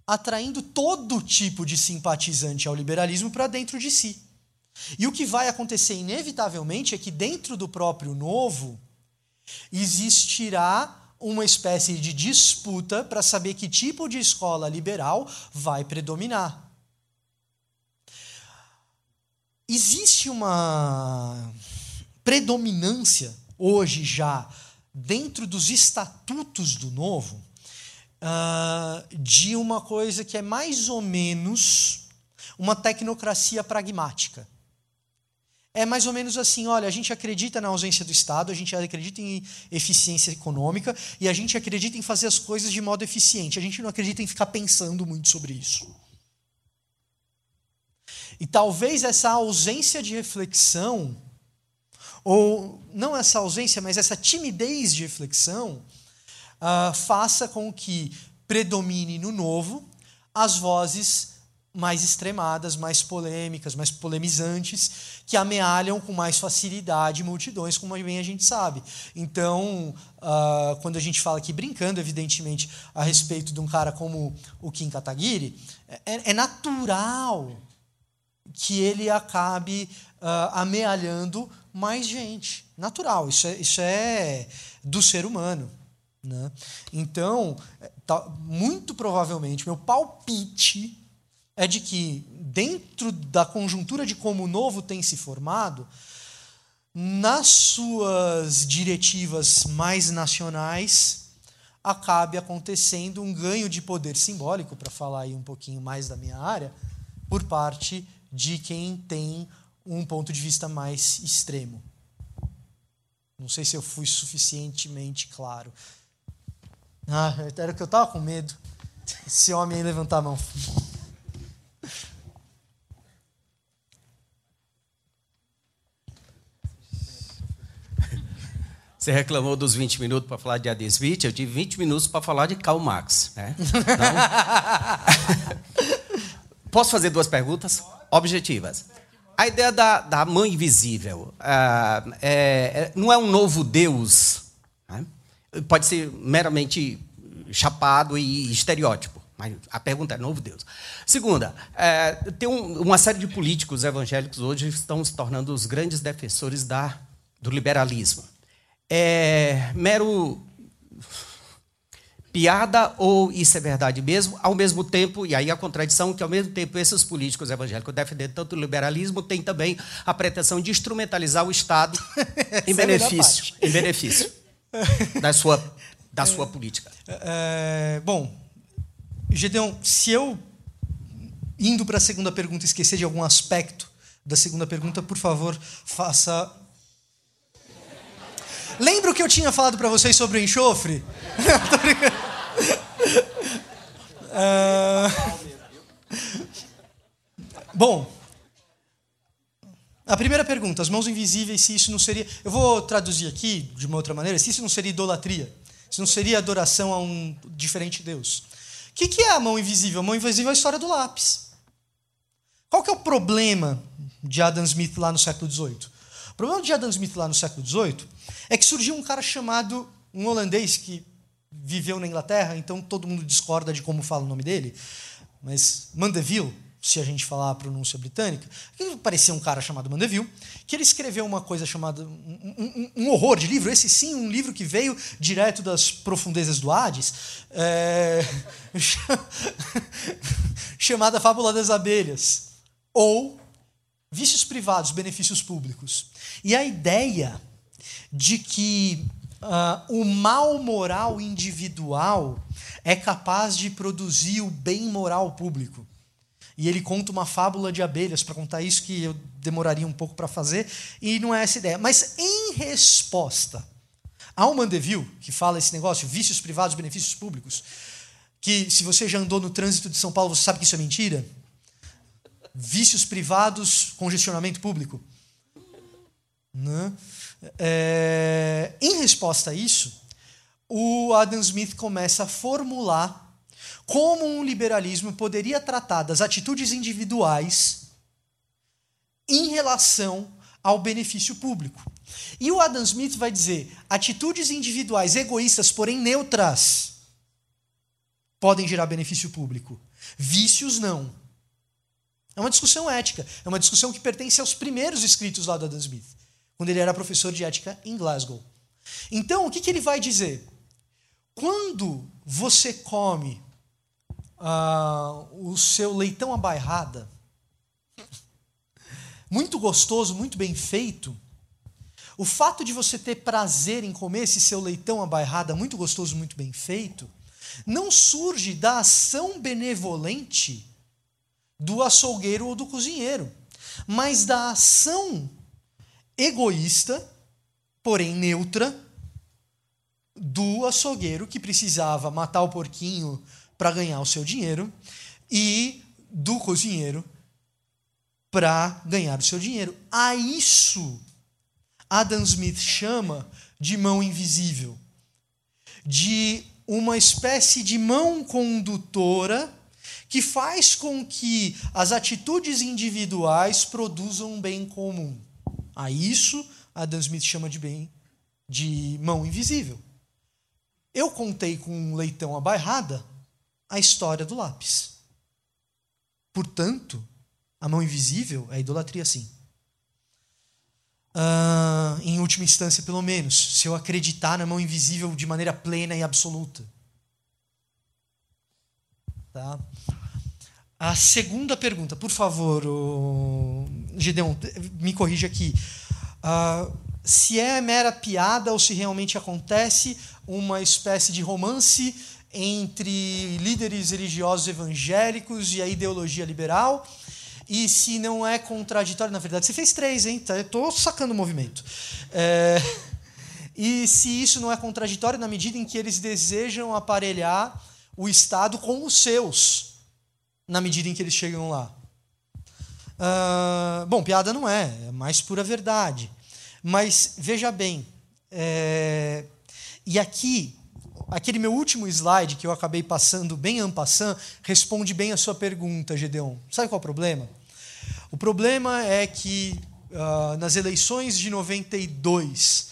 Atraindo todo tipo de simpatizante ao liberalismo para dentro de si. E o que vai acontecer inevitavelmente é que dentro do próprio novo, existirá uma espécie de disputa para saber que tipo de escola liberal vai predominar. Existe uma predominância hoje já dentro dos estatutos do novo uh, de uma coisa que é mais ou menos uma tecnocracia pragmática é mais ou menos assim: olha, a gente acredita na ausência do Estado, a gente acredita em eficiência econômica e a gente acredita em fazer as coisas de modo eficiente. A gente não acredita em ficar pensando muito sobre isso. E talvez essa ausência de reflexão, ou não essa ausência, mas essa timidez de reflexão, uh, faça com que predomine no novo as vozes mais extremadas, mais polêmicas, mais polemizantes, que amealham com mais facilidade multidões, como bem a gente sabe. Então, uh, quando a gente fala aqui, brincando, evidentemente, a respeito de um cara como o Kim Kataguiri, é, é natural que ele acabe uh, amealhando mais gente. Natural, isso é, isso é do ser humano. Né? Então, tá, muito provavelmente, meu palpite é de que, dentro da conjuntura de como o novo tem se formado, nas suas diretivas mais nacionais, acabe acontecendo um ganho de poder simbólico, para falar aí um pouquinho mais da minha área, por parte de quem tem um ponto de vista mais extremo. Não sei se eu fui suficientemente claro. Ah, era que eu estava com medo. Esse homem aí levantar a mão. Você reclamou dos 20 minutos para falar de Adam Smith, eu tive 20 minutos para falar de Karl Marx. Né? Posso fazer duas perguntas objetivas? A ideia da, da mãe invisível uh, é, não é um novo Deus. Né? Pode ser meramente chapado e estereótipo. Mas a pergunta é: novo Deus? Segunda, é, tem um, uma série de políticos evangélicos hoje que estão se tornando os grandes defensores da, do liberalismo é mero piada ou isso é verdade mesmo? Ao mesmo tempo, e aí a contradição que ao mesmo tempo esses políticos evangélicos defendendo tanto o liberalismo tem também a pretensão de instrumentalizar o Estado em é benefício, em benefício. da sua, da sua política. É, bom, Gedeon, se eu, indo para a segunda pergunta, esquecer de algum aspecto da segunda pergunta, por favor, faça. Lembra o que eu tinha falado para vocês sobre o enxofre? uh... Bom, a primeira pergunta, as mãos invisíveis, se isso não seria. Eu vou traduzir aqui de uma outra maneira, se isso não seria idolatria, se não seria adoração a um diferente Deus. O que, que é a mão invisível? A mão invisível é a história do lápis. Qual que é o problema de Adam Smith lá no século XVIII? O problema de Adam Smith lá no século XVIII é que surgiu um cara chamado, um holandês que viveu na Inglaterra, então todo mundo discorda de como fala o nome dele, mas Mandeville, se a gente falar a pronúncia britânica, parecia um cara chamado Mandeville, que ele escreveu uma coisa chamada um, um, um, horror de livro, esse sim, um livro que veio direto das profundezas do Hades, é, chamada Fábula das Abelhas, ou Vícios Privados, Benefícios Públicos. E a ideia de que uh, o mal moral individual é capaz de produzir o bem moral público. E ele conta uma fábula de abelhas para contar isso que eu demoraria um pouco para fazer, e não é essa ideia. Mas em resposta ao Mandeville, que fala esse negócio, vícios privados, benefícios públicos, que se você já andou no trânsito de São Paulo, você sabe que isso é mentira. Vícios privados, congestionamento público. Né? É, em resposta a isso, o Adam Smith começa a formular como um liberalismo poderia tratar das atitudes individuais em relação ao benefício público. E o Adam Smith vai dizer: atitudes individuais egoístas, porém neutras, podem gerar benefício público. Vícios não. É uma discussão ética. É uma discussão que pertence aos primeiros escritos lá do Adam Smith, quando ele era professor de ética em Glasgow. Então, o que, que ele vai dizer? Quando você come uh, o seu leitão à bairrada, muito gostoso, muito bem feito, o fato de você ter prazer em comer esse seu leitão à bairrada muito gostoso, muito bem feito, não surge da ação benevolente do açougueiro ou do cozinheiro, mas da ação egoísta, porém neutra, do açougueiro que precisava matar o porquinho para ganhar o seu dinheiro e do cozinheiro para ganhar o seu dinheiro. A isso Adam Smith chama de mão invisível, de uma espécie de mão condutora que faz com que as atitudes individuais produzam um bem comum. A isso Adam Smith chama de bem de mão invisível. Eu contei com um leitão à bairrada a história do lápis. Portanto, a mão invisível é idolatria, sim. Uh, em última instância, pelo menos, se eu acreditar na mão invisível de maneira plena e absoluta. Tá? A segunda pergunta, por favor, o... Gideon, me corrija aqui. Uh, se é mera piada ou se realmente acontece uma espécie de romance entre líderes religiosos evangélicos e a ideologia liberal. E se não é contraditório, na verdade, você fez três, hein? Tá, Estou sacando o movimento. É, e se isso não é contraditório na medida em que eles desejam aparelhar o Estado com os seus, na medida em que eles chegam lá. Uh, bom, piada não é, é mais pura verdade. Mas veja bem, é, e aqui aquele meu último slide que eu acabei passando bem en passant, responde bem a sua pergunta, Gedeon. Sabe qual é o problema? O problema é que uh, nas eleições de 92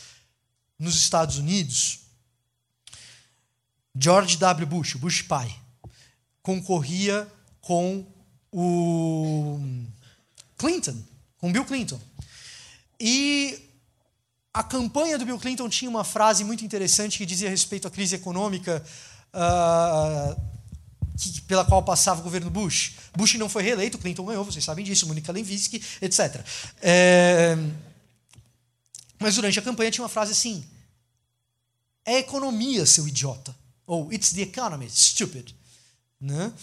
nos Estados Unidos, George W. Bush, Bush pai, concorria com o Clinton, com Bill Clinton. E a campanha do Bill Clinton tinha uma frase muito interessante que dizia respeito à crise econômica uh, que, pela qual passava o governo Bush. Bush não foi reeleito, Clinton ganhou, vocês sabem disso, Monica Lewinsky, etc. É, mas durante a campanha tinha uma frase assim: É economia, seu idiota. Ou it's the economy, stupid. Né?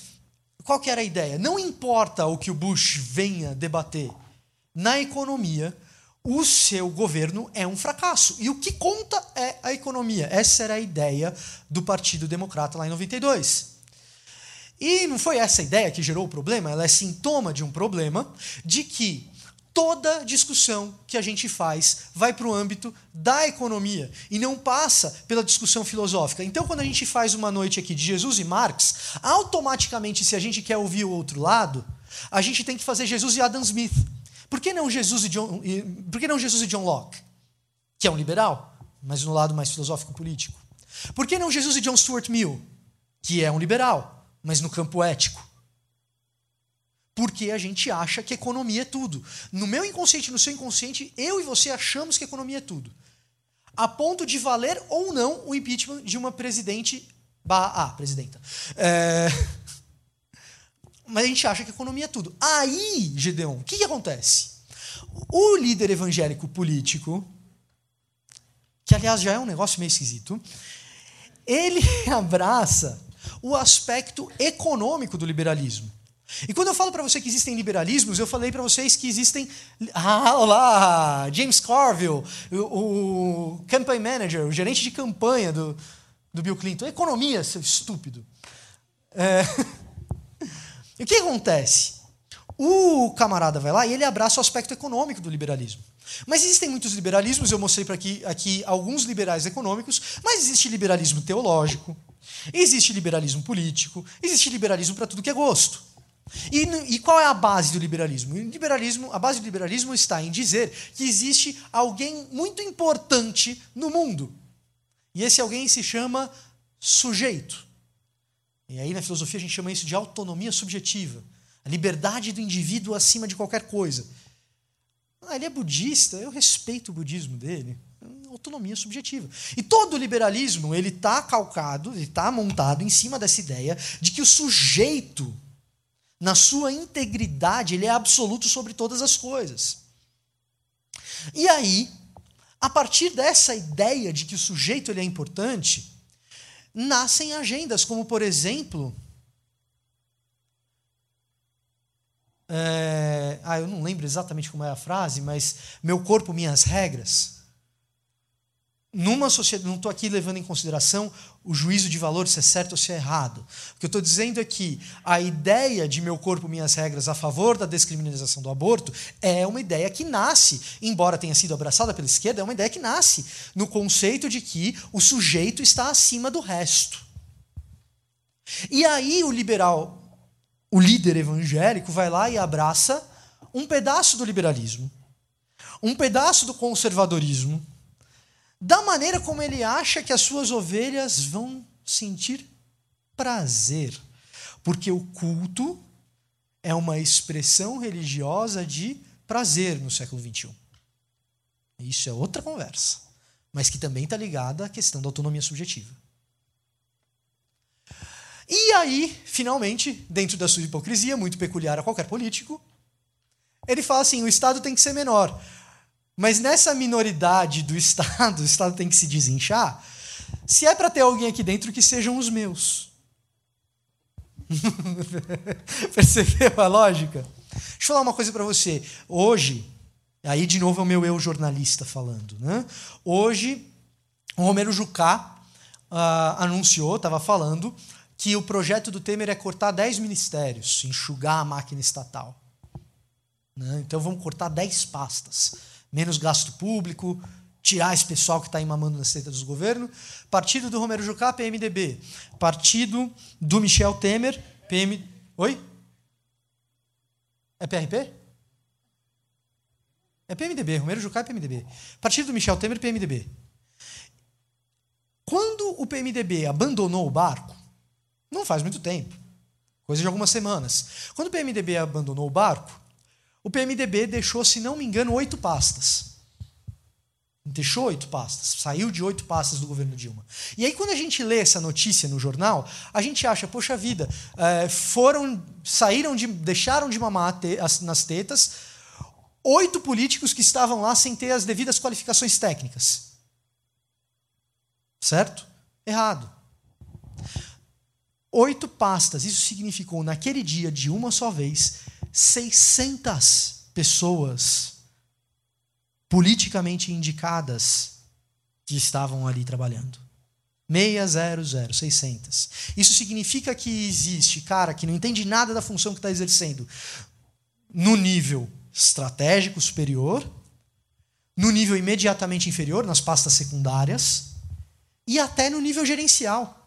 Qual que era a ideia? Não importa o que o Bush venha debater. Na economia, o seu governo é um fracasso. E o que conta é a economia. Essa era a ideia do Partido Democrata lá em 92. E não foi essa ideia que gerou o problema, ela é sintoma de um problema de que toda discussão que a gente faz vai para o âmbito da economia e não passa pela discussão filosófica. Então, quando a gente faz uma noite aqui de Jesus e Marx, automaticamente, se a gente quer ouvir o outro lado, a gente tem que fazer Jesus e Adam Smith. Por que não Jesus e John, por que não Jesus e John Locke, que é um liberal, mas no lado mais filosófico político? Por que não Jesus e John Stuart Mill, que é um liberal, mas no campo ético? Porque a gente acha que economia é tudo. No meu inconsciente, no seu inconsciente, eu e você achamos que economia é tudo. A ponto de valer ou não o impeachment de uma presidente. Ah, presidenta. É... Mas a gente acha que economia é tudo. Aí, Gedeon, o que, que acontece? O líder evangélico político, que aliás já é um negócio meio esquisito, ele abraça o aspecto econômico do liberalismo. E quando eu falo para você que existem liberalismos, eu falei para vocês que existem. Ah, olá! James Carville, o, o campaign manager, o gerente de campanha do, do Bill Clinton. Economia, seu estúpido. É... E o que acontece? O camarada vai lá e ele abraça o aspecto econômico do liberalismo. Mas existem muitos liberalismos, eu mostrei para aqui, aqui alguns liberais econômicos, mas existe liberalismo teológico, existe liberalismo político, existe liberalismo para tudo que é gosto. E, e, qual é a base do liberalismo? O liberalismo? A base do liberalismo está em dizer que existe alguém muito importante no mundo. E esse alguém se chama sujeito. E aí na filosofia a gente chama isso de autonomia subjetiva. A liberdade do indivíduo acima de qualquer coisa. Ah, ele é budista, eu respeito o budismo dele. Autonomia subjetiva. E todo liberalismo ele está calcado, ele está montado em cima dessa ideia de que o sujeito na sua integridade, ele é absoluto sobre todas as coisas. E aí, a partir dessa ideia de que o sujeito ele é importante, nascem agendas, como por exemplo. É, ah, eu não lembro exatamente como é a frase, mas meu corpo, minhas regras numa sociedade, não estou aqui levando em consideração o juízo de valor se é certo ou se é errado. O que eu estou dizendo é que a ideia de meu corpo, minhas regras a favor da descriminalização do aborto é uma ideia que nasce, embora tenha sido abraçada pela esquerda, é uma ideia que nasce no conceito de que o sujeito está acima do resto. E aí o liberal, o líder evangélico, vai lá e abraça um pedaço do liberalismo, um pedaço do conservadorismo da maneira como ele acha que as suas ovelhas vão sentir prazer. Porque o culto é uma expressão religiosa de prazer no século XXI. Isso é outra conversa, mas que também está ligada à questão da autonomia subjetiva. E aí, finalmente, dentro da sua hipocrisia, muito peculiar a qualquer político, ele fala assim: o Estado tem que ser menor. Mas nessa minoridade do Estado, o Estado tem que se desinchar. Se é para ter alguém aqui dentro, que sejam os meus. Percebeu a lógica? Deixa eu falar uma coisa para você. Hoje, aí de novo é o meu eu jornalista falando. Né? Hoje, o Romero Jucá uh, anunciou, estava falando, que o projeto do Temer é cortar 10 ministérios, enxugar a máquina estatal. Né? Então vamos cortar 10 pastas menos gasto público, tirar esse pessoal que está aí mamando nas tetas do governo. Partido do Romero Jucá, PMDB. Partido do Michel Temer, PM... Oi? É PRP? É PMDB, Romero Jucá é PMDB. Partido do Michel Temer, PMDB. Quando o PMDB abandonou o barco, não faz muito tempo, coisa de algumas semanas. Quando o PMDB abandonou o barco, o PMDB deixou, se não me engano, oito pastas. Deixou oito pastas, saiu de oito pastas do governo Dilma. E aí, quando a gente lê essa notícia no jornal, a gente acha, poxa vida, é, foram, saíram de, deixaram de mamar nas tetas oito políticos que estavam lá sem ter as devidas qualificações técnicas. Certo? Errado. Oito pastas. Isso significou, naquele dia, de uma só vez, 600 pessoas politicamente indicadas que estavam ali trabalhando. 600, 600. Isso significa que existe cara que não entende nada da função que está exercendo no nível estratégico superior, no nível imediatamente inferior, nas pastas secundárias, e até no nível gerencial.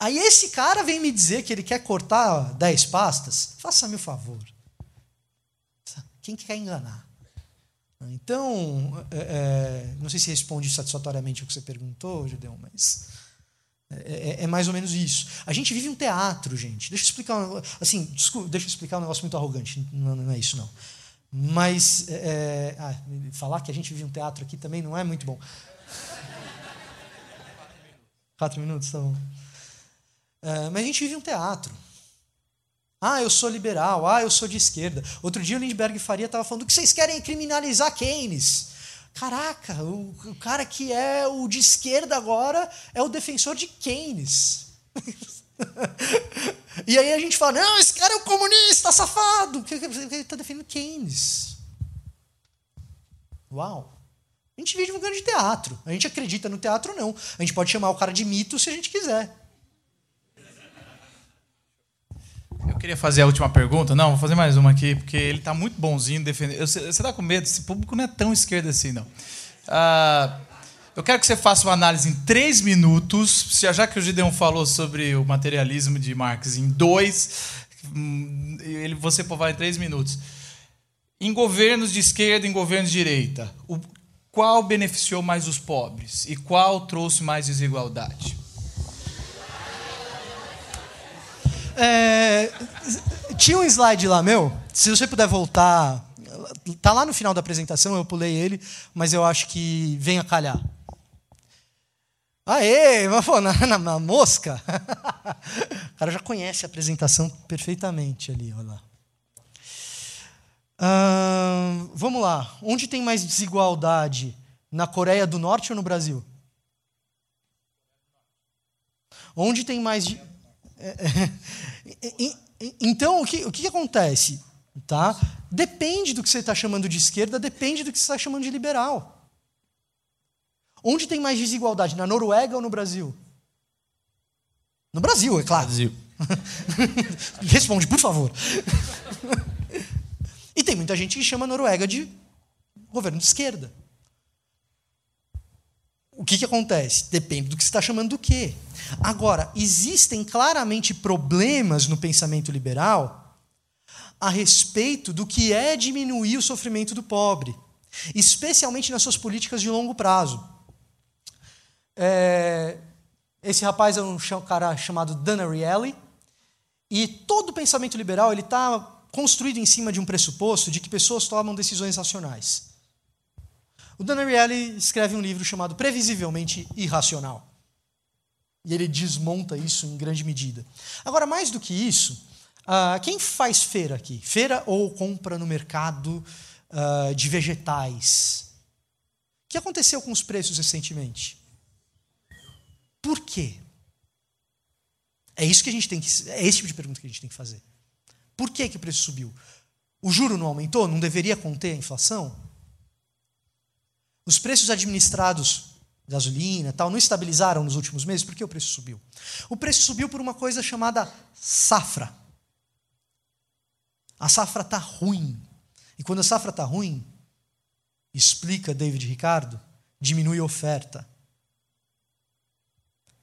Aí esse cara vem me dizer que ele quer cortar 10 pastas? Faça-me o favor. Quem quer enganar? Então, é, é, não sei se responde satisfatoriamente o que você perguntou, Gideon, mas é, é, é, mais ou menos isso. A gente vive um teatro, gente. Deixa eu explicar, assim, desculpa, deixa eu explicar um negócio muito arrogante. Não, não é isso não. Mas é, é, ah, falar que a gente vive um teatro aqui também não é muito bom. Quatro minutos, tá bom. É, mas a gente vive um teatro. Ah, eu sou liberal. Ah, eu sou de esquerda. Outro dia o Lindbergh Faria estava falando que vocês querem criminalizar Keynes. Caraca, o, o, cara que é o de esquerda agora é o defensor de Keynes. e aí a gente fala: não, esse cara é o comunista, safado. Ele está defendendo Keynes. Uau. A gente vive um grande teatro. A gente acredita no teatro, não. A gente pode chamar o cara de mito se a gente quiser. Eu queria fazer a última pergunta. Não, vou fazer mais uma aqui, porque ele está muito bonzinho defendendo. Você está com medo? Esse público não é tão esquerdo assim, não. Ah, eu quero que você faça uma análise em três minutos. Já que o Gideon falou sobre o materialismo de Marx em dois, hum, ele, você vai em três minutos. Em governos de esquerda em governos de direita, o, qual beneficiou mais os pobres e qual trouxe mais desigualdade? É, tinha um slide lá meu, se você puder voltar. Tá lá no final da apresentação, eu pulei ele, mas eu acho que vem a calhar. Aê, mas pô, na, na, na mosca. o cara já conhece a apresentação perfeitamente ali, olha lá. Uh, vamos lá. Onde tem mais desigualdade? Na Coreia do Norte ou no Brasil? Onde tem mais. É, então, o que, o que acontece? Tá? Depende do que você está chamando de esquerda, depende do que você está chamando de liberal. Onde tem mais desigualdade, na Noruega ou no Brasil? No Brasil, é claro. Brasil. Responde, por favor. e tem muita gente que chama a Noruega de governo de esquerda. O que, que acontece? Depende do que você está chamando do quê. Agora, existem claramente problemas no pensamento liberal a respeito do que é diminuir o sofrimento do pobre, especialmente nas suas políticas de longo prazo. É, esse rapaz é um cara chamado Dan Ariely, e todo o pensamento liberal ele está construído em cima de um pressuposto de que pessoas tomam decisões racionais. O Dan Ariely escreve um livro chamado Previsivelmente Irracional. E ele desmonta isso em grande medida. Agora, mais do que isso, uh, quem faz feira aqui? Feira ou compra no mercado uh, de vegetais? O que aconteceu com os preços recentemente? Por quê? É isso que a gente tem que. É esse tipo de pergunta que a gente tem que fazer. Por que, que o preço subiu? O juro não aumentou? Não deveria conter a inflação? Os preços administrados, gasolina tal, não estabilizaram nos últimos meses, por que o preço subiu? O preço subiu por uma coisa chamada safra. A safra está ruim. E quando a safra está ruim, explica David Ricardo, diminui a oferta.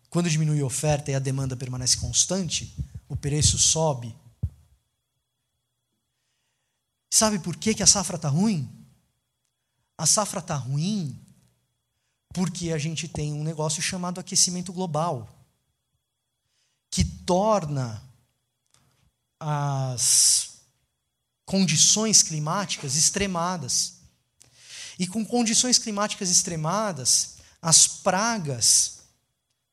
Quando diminui a oferta e a demanda permanece constante, o preço sobe. Sabe por que, que a safra está ruim? A safra está ruim porque a gente tem um negócio chamado aquecimento global, que torna as condições climáticas extremadas. E com condições climáticas extremadas, as pragas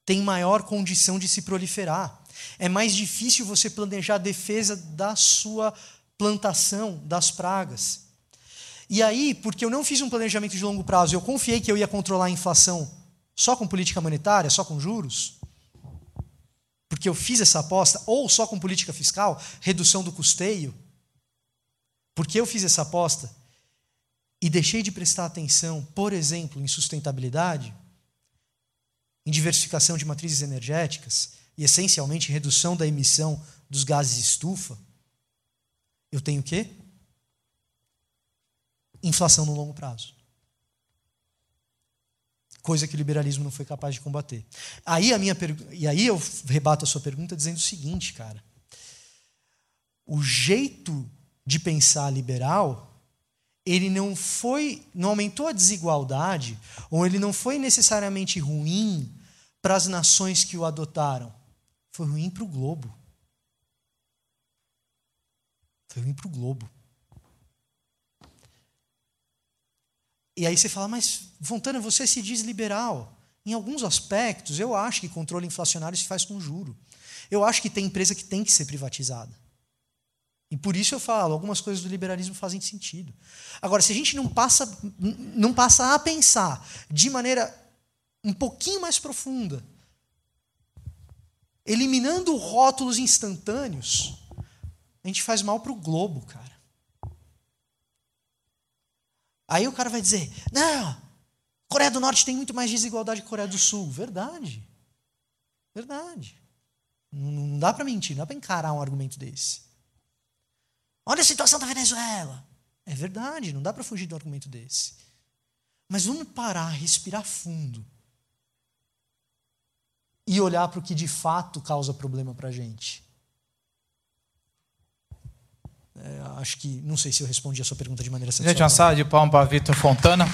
têm maior condição de se proliferar. É mais difícil você planejar a defesa da sua plantação das pragas. E aí, porque eu não fiz um planejamento de longo prazo, eu confiei que eu ia controlar a inflação Só com política monetária? Só com juros? Porque eu fiz essa aposta? Ou só com política fiscal? Redução do custeio? Porque eu fiz essa aposta e deixei de prestar atenção, por exemplo, em sustentabilidade, em diversificação de matrizes energéticas e, essencialmente, redução da emissão dos gases estufa, eu tenho o quê? Inflação no longo prazo. Coisa que o liberalismo não foi capaz de combater. Aí a minha E aí eu rebato a sua pergunta dizendo o seguinte, cara. O jeito de pensar liberal ele não foi, não aumentou a desigualdade, ou ele não foi necessariamente ruim para as nações que o adotaram. Foi ruim para o globo. Foi ruim para o globo. E aí você fala, mas Fontana, você se diz liberal. Em alguns aspectos, eu acho que controle inflacionário se faz com juro. Eu acho que tem empresa que tem que ser privatizada. E por isso eu falo, algumas coisas do liberalismo fazem sentido. Agora, se a gente não passa, não passa a pensar de maneira um pouquinho mais profunda, eliminando rótulos instantâneos, a gente faz mal para o globo, cara. Aí o cara vai dizer: não, Coreia do Norte tem muito mais desigualdade que Coreia do Sul. Verdade. Verdade. Não dá para mentir, não dá para encarar um argumento desse. Olha a situação da Venezuela. É verdade, não dá para fugir de um argumento desse. Mas vamos parar, respirar fundo e olhar para o que de fato causa problema para a gente. É, acho que, não sei se eu respondi a sua pergunta de maneira satisfatória. Gente, uma salva de palmas para Vitor Fontana.